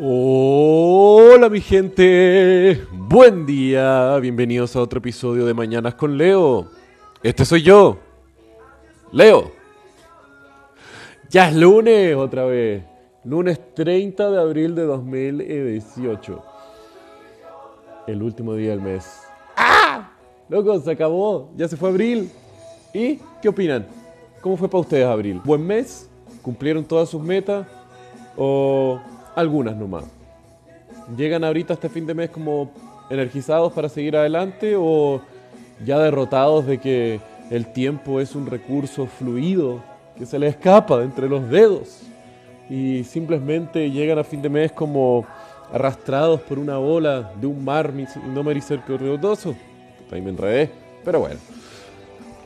Hola mi gente, buen día, bienvenidos a otro episodio de Mañanas con Leo. Este soy yo, Leo. Ya es lunes otra vez, lunes 30 de abril de 2018. El último día del mes. ¡Ah! Loco, se acabó, ya se fue abril. ¿Y qué opinan? ¿Cómo fue para ustedes abril? ¿Buen mes? ¿Cumplieron todas sus metas? ¿O algunas nomás. ¿Llegan ahorita este fin de mes como energizados para seguir adelante o ya derrotados de que el tiempo es un recurso fluido que se les escapa de entre los dedos y simplemente llegan a fin de mes como arrastrados por una ola de un mar no misericordioso? Ahí me enredé, pero bueno.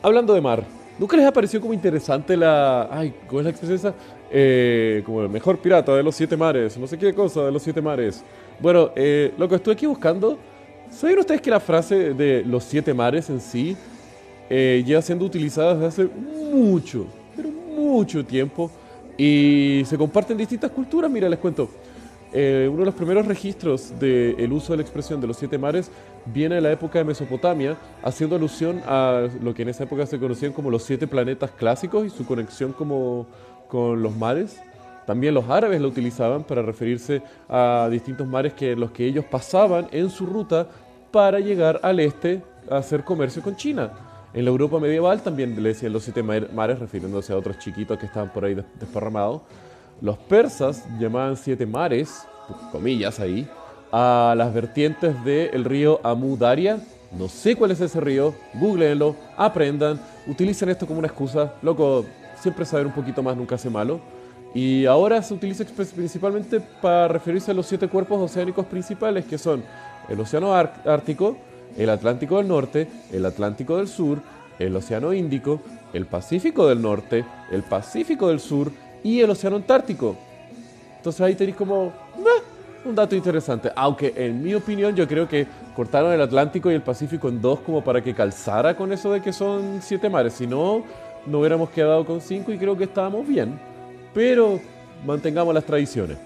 Hablando de mar, ¿Nunca les ha parecido como interesante la. Ay, ¿cómo es la expresión esa? Eh, como el mejor pirata de los siete mares, no sé qué cosa de los siete mares. Bueno, eh, lo que estoy aquí buscando. ¿Saben ustedes que la frase de los siete mares en sí eh, lleva siendo utilizada desde hace mucho, pero mucho tiempo? Y se comparte en distintas culturas. Mira, les cuento. Eh, uno de los primeros registros del uso de la expresión de los siete mares viene de la época de Mesopotamia, haciendo alusión a lo que en esa época se conocían como los siete planetas clásicos y su conexión como, con los mares. También los árabes lo utilizaban para referirse a distintos mares que los que ellos pasaban en su ruta para llegar al este a hacer comercio con China. En la Europa medieval también le decían los siete mares, refiriéndose a otros chiquitos que estaban por ahí desparramados. Los persas llamaban siete mares, comillas ahí, a las vertientes del río Amu Daria. No sé cuál es ese río, googleenlo, aprendan, utilicen esto como una excusa. Loco, siempre saber un poquito más nunca hace malo. Y ahora se utiliza principalmente para referirse a los siete cuerpos oceánicos principales, que son el Océano Ártico, el Atlántico del Norte, el Atlántico del Sur, el Océano Índico, el Pacífico del Norte, el Pacífico del Sur y el Océano Antártico. Entonces ahí tenéis como un dato interesante. Aunque en mi opinión yo creo que cortaron el Atlántico y el Pacífico en dos como para que calzara con eso de que son siete mares. Si no, no hubiéramos quedado con cinco y creo que estábamos bien. Pero mantengamos las tradiciones.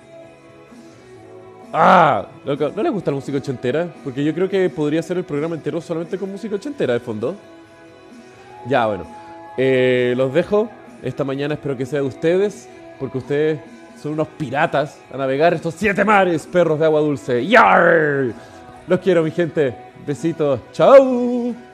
Ah, ¿no les gusta la música ochentera? Porque yo creo que podría ser el programa entero solamente con música ochentera de fondo. Ya, bueno. Eh, los dejo esta mañana espero que sea de ustedes, porque ustedes son unos piratas a navegar estos siete mares, perros de agua dulce. ¡Yar! Los quiero, mi gente. Besitos. ¡Chao!